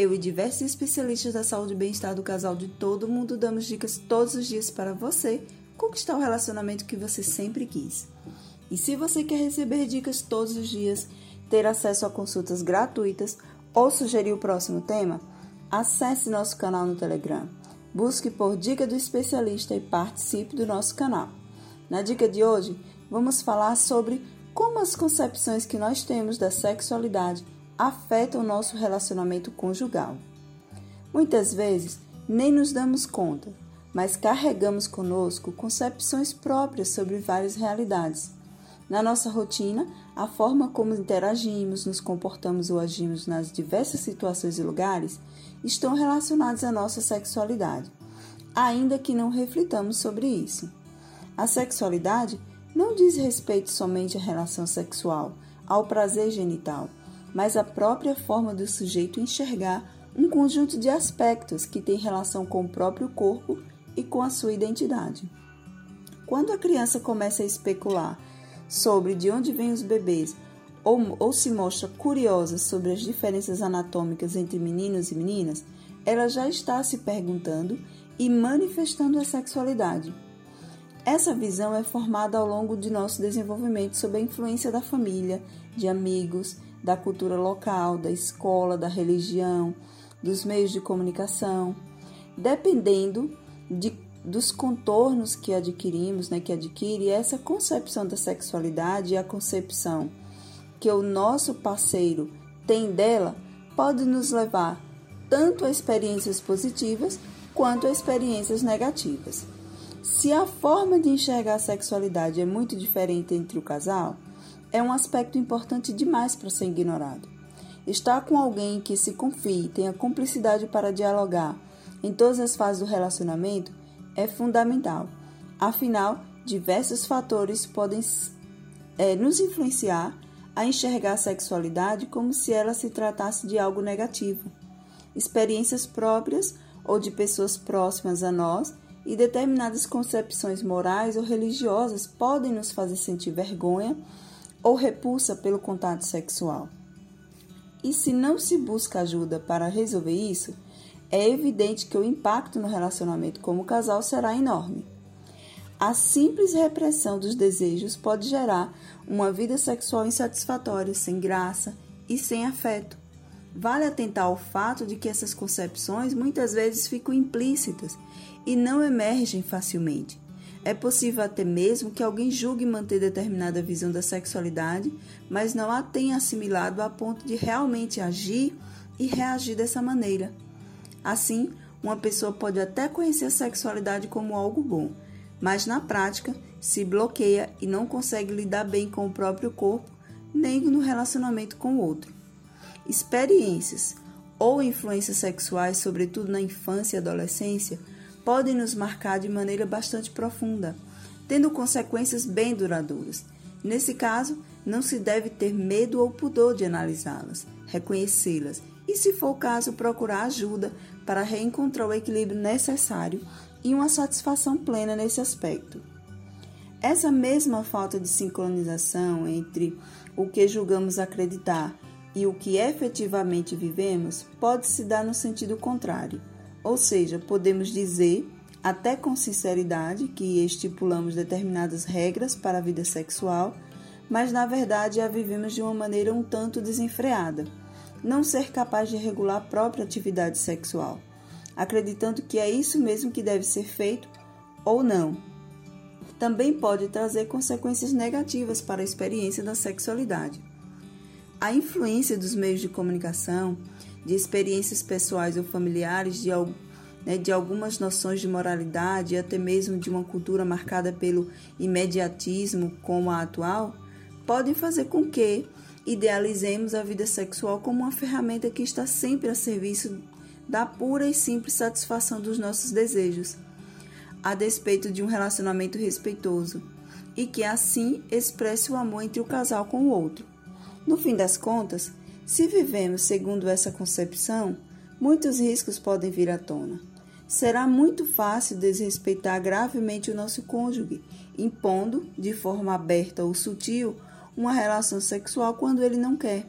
eu e diversos especialistas da saúde e bem-estar do casal de todo mundo damos dicas todos os dias para você conquistar o relacionamento que você sempre quis. E se você quer receber dicas todos os dias, ter acesso a consultas gratuitas ou sugerir o próximo tema, acesse nosso canal no Telegram. Busque por Dica do Especialista e participe do nosso canal. Na dica de hoje, vamos falar sobre como as concepções que nós temos da sexualidade afeta o nosso relacionamento conjugal. Muitas vezes nem nos damos conta, mas carregamos conosco concepções próprias sobre várias realidades. Na nossa rotina, a forma como interagimos, nos comportamos ou agimos nas diversas situações e lugares estão relacionados à nossa sexualidade, ainda que não reflitamos sobre isso. A sexualidade não diz respeito somente à relação sexual, ao prazer genital, mas a própria forma do sujeito enxergar um conjunto de aspectos que tem relação com o próprio corpo e com a sua identidade. Quando a criança começa a especular sobre de onde vêm os bebês ou, ou se mostra curiosa sobre as diferenças anatômicas entre meninos e meninas, ela já está se perguntando e manifestando a sexualidade. Essa visão é formada ao longo de nosso desenvolvimento sob a influência da família, de amigos, da cultura local, da escola, da religião, dos meios de comunicação, dependendo de, dos contornos que adquirimos, né, que adquire essa concepção da sexualidade e a concepção que o nosso parceiro tem dela, pode nos levar tanto a experiências positivas quanto a experiências negativas. Se a forma de enxergar a sexualidade é muito diferente entre o casal, é um aspecto importante demais para ser ignorado. Estar com alguém que se confie, tenha cumplicidade para dialogar em todas as fases do relacionamento é fundamental. Afinal, diversos fatores podem é, nos influenciar a enxergar a sexualidade como se ela se tratasse de algo negativo. Experiências próprias ou de pessoas próximas a nós e determinadas concepções morais ou religiosas podem nos fazer sentir vergonha ou repulsa pelo contato sexual. E se não se busca ajuda para resolver isso, é evidente que o impacto no relacionamento como casal será enorme. A simples repressão dos desejos pode gerar uma vida sexual insatisfatória, sem graça e sem afeto. Vale atentar ao fato de que essas concepções muitas vezes ficam implícitas e não emergem facilmente. É possível até mesmo que alguém julgue manter determinada visão da sexualidade, mas não a tenha assimilado a ponto de realmente agir e reagir dessa maneira. Assim, uma pessoa pode até conhecer a sexualidade como algo bom, mas na prática se bloqueia e não consegue lidar bem com o próprio corpo nem no relacionamento com o outro. Experiências ou influências sexuais, sobretudo na infância e adolescência, podem nos marcar de maneira bastante profunda, tendo consequências bem duradouras. Nesse caso, não se deve ter medo ou pudor de analisá-las, reconhecê-las e, se for o caso, procurar ajuda para reencontrar o equilíbrio necessário e uma satisfação plena nesse aspecto. Essa mesma falta de sincronização entre o que julgamos acreditar e o que efetivamente vivemos pode se dar no sentido contrário. Ou seja, podemos dizer, até com sinceridade, que estipulamos determinadas regras para a vida sexual, mas na verdade a vivemos de uma maneira um tanto desenfreada, não ser capaz de regular a própria atividade sexual, acreditando que é isso mesmo que deve ser feito ou não. Também pode trazer consequências negativas para a experiência da sexualidade. A influência dos meios de comunicação, de experiências pessoais ou familiares, de, né, de algumas noções de moralidade até mesmo de uma cultura marcada pelo imediatismo como a atual, podem fazer com que idealizemos a vida sexual como uma ferramenta que está sempre a serviço da pura e simples satisfação dos nossos desejos. a despeito de um relacionamento respeitoso e que assim expresse o amor entre o casal com o outro. No fim das contas, se vivemos segundo essa concepção, muitos riscos podem vir à tona. Será muito fácil desrespeitar gravemente o nosso cônjuge, impondo, de forma aberta ou sutil, uma relação sexual quando ele não quer.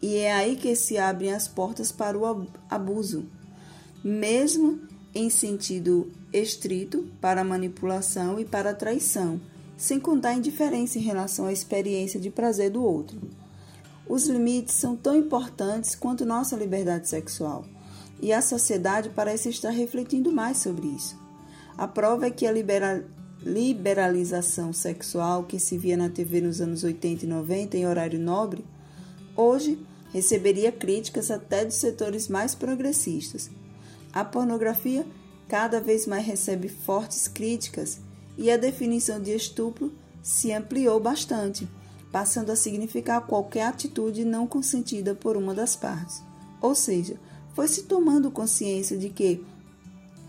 E é aí que se abrem as portas para o abuso, mesmo em sentido estrito para manipulação e para traição, sem contar indiferença em relação à experiência de prazer do outro. Os limites são tão importantes quanto nossa liberdade sexual, e a sociedade parece estar refletindo mais sobre isso. A prova é que a libera liberalização sexual que se via na TV nos anos 80 e 90 em horário nobre, hoje receberia críticas até dos setores mais progressistas. A pornografia cada vez mais recebe fortes críticas e a definição de estupro se ampliou bastante, passando a significar qualquer atitude não consentida por uma das partes. Ou seja, foi se tomando consciência de que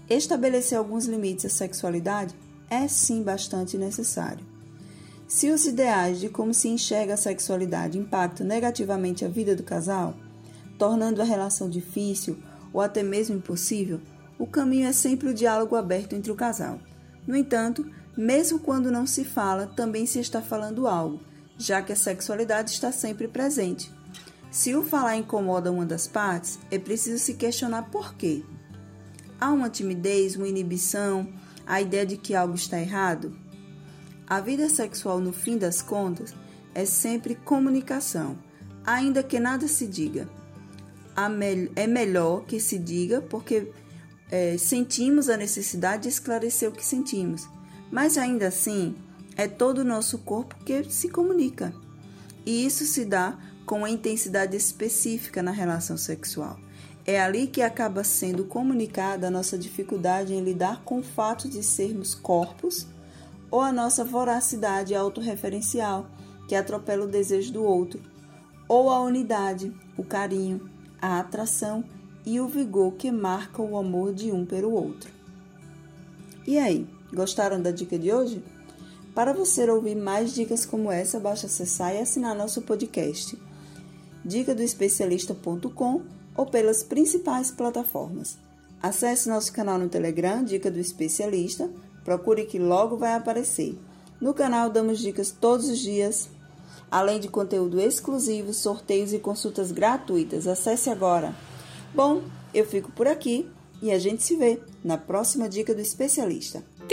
estabelecer alguns limites à sexualidade é sim bastante necessário. Se os ideais de como se enxerga a sexualidade impactam negativamente a vida do casal, tornando a relação difícil ou até mesmo impossível, o caminho é sempre o diálogo aberto entre o casal. No entanto, mesmo quando não se fala, também se está falando algo, já que a sexualidade está sempre presente. Se o falar incomoda uma das partes, é preciso se questionar por quê. Há uma timidez, uma inibição, a ideia de que algo está errado? A vida sexual, no fim das contas, é sempre comunicação, ainda que nada se diga. É melhor que se diga porque é, sentimos a necessidade de esclarecer o que sentimos, mas ainda assim é todo o nosso corpo que se comunica. E isso se dá com uma intensidade específica na relação sexual. É ali que acaba sendo comunicada a nossa dificuldade em lidar com o fato de sermos corpos ou a nossa voracidade autorreferencial, que atropela o desejo do outro, ou a unidade, o carinho, a atração e o vigor que marca o amor de um pelo outro. E aí, gostaram da dica de hoje? Para você ouvir mais dicas como essa, basta acessar e assinar nosso podcast dica do especialista.com ou pelas principais plataformas. Acesse nosso canal no Telegram, Dica do Especialista, procure que logo vai aparecer. No canal damos dicas todos os dias, além de conteúdo exclusivo, sorteios e consultas gratuitas. Acesse agora. Bom, eu fico por aqui e a gente se vê na próxima dica do especialista.